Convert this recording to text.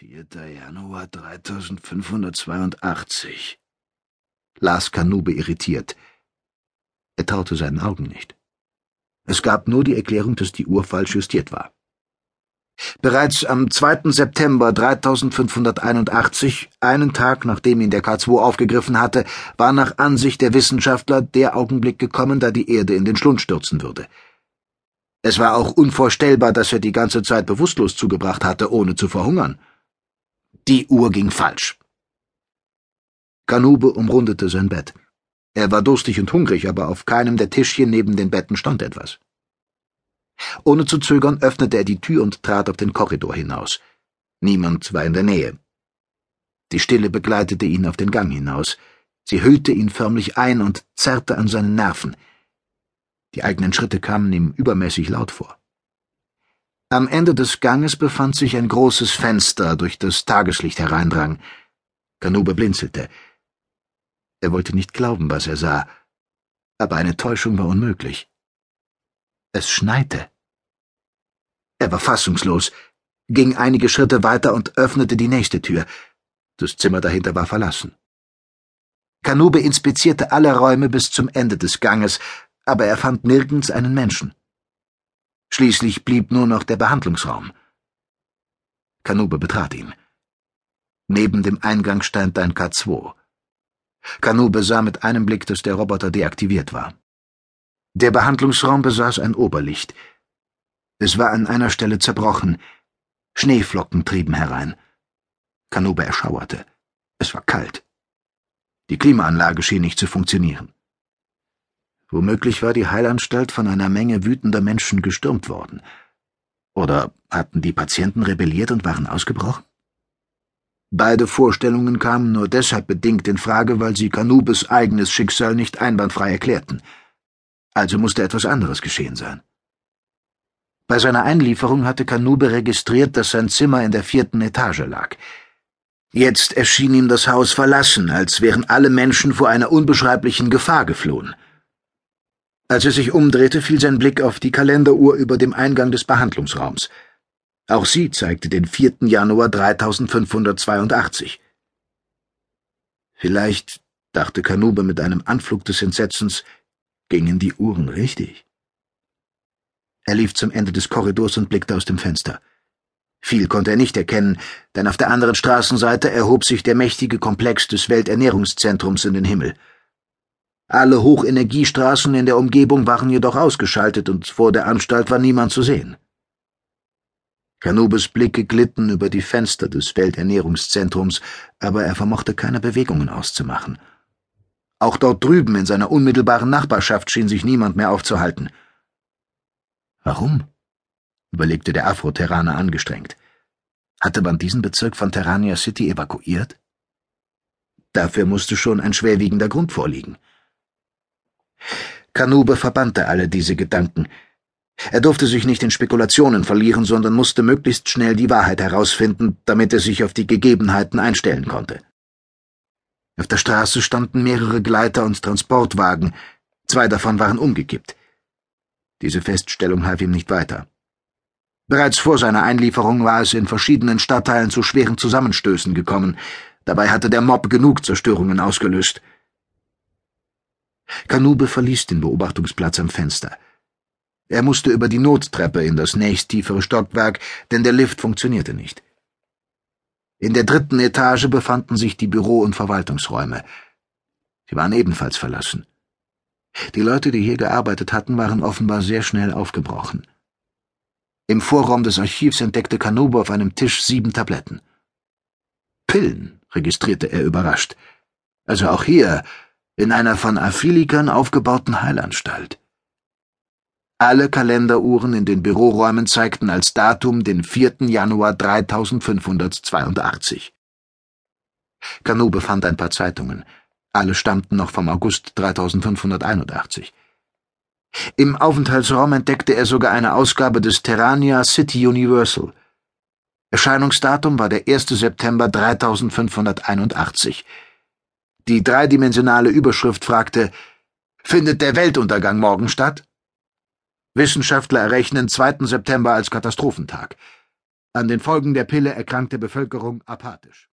4. Januar 3582, las Kanube irritiert. Er traute seinen Augen nicht. Es gab nur die Erklärung, dass die Uhr falsch justiert war. Bereits am 2. September 3581, einen Tag nachdem ihn der K2 aufgegriffen hatte, war nach Ansicht der Wissenschaftler der Augenblick gekommen, da die Erde in den Schlund stürzen würde. Es war auch unvorstellbar, dass er die ganze Zeit bewusstlos zugebracht hatte, ohne zu verhungern. Die Uhr ging falsch. Kanube umrundete sein Bett. Er war durstig und hungrig, aber auf keinem der Tischchen neben den Betten stand etwas. Ohne zu zögern öffnete er die Tür und trat auf den Korridor hinaus. Niemand war in der Nähe. Die Stille begleitete ihn auf den Gang hinaus. Sie hüllte ihn förmlich ein und zerrte an seinen Nerven. Die eigenen Schritte kamen ihm übermäßig laut vor. Am Ende des Ganges befand sich ein großes Fenster, durch das Tageslicht hereindrang. Kanube blinzelte. Er wollte nicht glauben, was er sah, aber eine Täuschung war unmöglich. Es schneite. Er war fassungslos, ging einige Schritte weiter und öffnete die nächste Tür. Das Zimmer dahinter war verlassen. Kanube inspizierte alle Räume bis zum Ende des Ganges, aber er fand nirgends einen Menschen. Schließlich blieb nur noch der Behandlungsraum. Kanube betrat ihn. Neben dem Eingang stand ein K2. Kanube sah mit einem Blick, dass der Roboter deaktiviert war. Der Behandlungsraum besaß ein Oberlicht. Es war an einer Stelle zerbrochen. Schneeflocken trieben herein. Kanube erschauerte. Es war kalt. Die Klimaanlage schien nicht zu funktionieren. Womöglich war die Heilanstalt von einer Menge wütender Menschen gestürmt worden. Oder hatten die Patienten rebelliert und waren ausgebrochen? Beide Vorstellungen kamen nur deshalb bedingt in Frage, weil sie Kanubes eigenes Schicksal nicht einwandfrei erklärten. Also musste etwas anderes geschehen sein. Bei seiner Einlieferung hatte Kanube registriert, dass sein Zimmer in der vierten Etage lag. Jetzt erschien ihm das Haus verlassen, als wären alle Menschen vor einer unbeschreiblichen Gefahr geflohen. Als er sich umdrehte, fiel sein Blick auf die Kalenderuhr über dem Eingang des Behandlungsraums. Auch sie zeigte den 4. Januar 3582. Vielleicht, dachte Kanube mit einem Anflug des Entsetzens, gingen die Uhren richtig. Er lief zum Ende des Korridors und blickte aus dem Fenster. Viel konnte er nicht erkennen, denn auf der anderen Straßenseite erhob sich der mächtige Komplex des Welternährungszentrums in den Himmel. Alle Hochenergiestraßen in der Umgebung waren jedoch ausgeschaltet und vor der Anstalt war niemand zu sehen. Kanubes Blicke glitten über die Fenster des Welternährungszentrums, aber er vermochte keine Bewegungen auszumachen. Auch dort drüben in seiner unmittelbaren Nachbarschaft schien sich niemand mehr aufzuhalten. Warum? überlegte der Afro-Terraner angestrengt. Hatte man diesen Bezirk von Terrania City evakuiert? Dafür musste schon ein schwerwiegender Grund vorliegen. Kanube verbannte alle diese Gedanken. Er durfte sich nicht in Spekulationen verlieren, sondern musste möglichst schnell die Wahrheit herausfinden, damit er sich auf die Gegebenheiten einstellen konnte. Auf der Straße standen mehrere Gleiter und Transportwagen, zwei davon waren umgekippt. Diese Feststellung half ihm nicht weiter. Bereits vor seiner Einlieferung war es in verschiedenen Stadtteilen zu schweren Zusammenstößen gekommen. Dabei hatte der Mob genug Zerstörungen ausgelöst. Kanube verließ den Beobachtungsplatz am Fenster. Er musste über die Nottreppe in das nächsttiefere Stockwerk, denn der Lift funktionierte nicht. In der dritten Etage befanden sich die Büro- und Verwaltungsräume. Sie waren ebenfalls verlassen. Die Leute, die hier gearbeitet hatten, waren offenbar sehr schnell aufgebrochen. Im Vorraum des Archivs entdeckte Kanube auf einem Tisch sieben Tabletten. Pillen, registrierte er überrascht. Also auch hier in einer von Aphilikern aufgebauten Heilanstalt. Alle Kalenderuhren in den Büroräumen zeigten als Datum den 4. Januar 3582. Kanube fand ein paar Zeitungen. Alle stammten noch vom August 3581. Im Aufenthaltsraum entdeckte er sogar eine Ausgabe des Terrania City Universal. Erscheinungsdatum war der 1. September 3581. Die dreidimensionale Überschrift fragte, Findet der Weltuntergang morgen statt? Wissenschaftler errechnen 2. September als Katastrophentag. An den Folgen der Pille erkrankte Bevölkerung apathisch.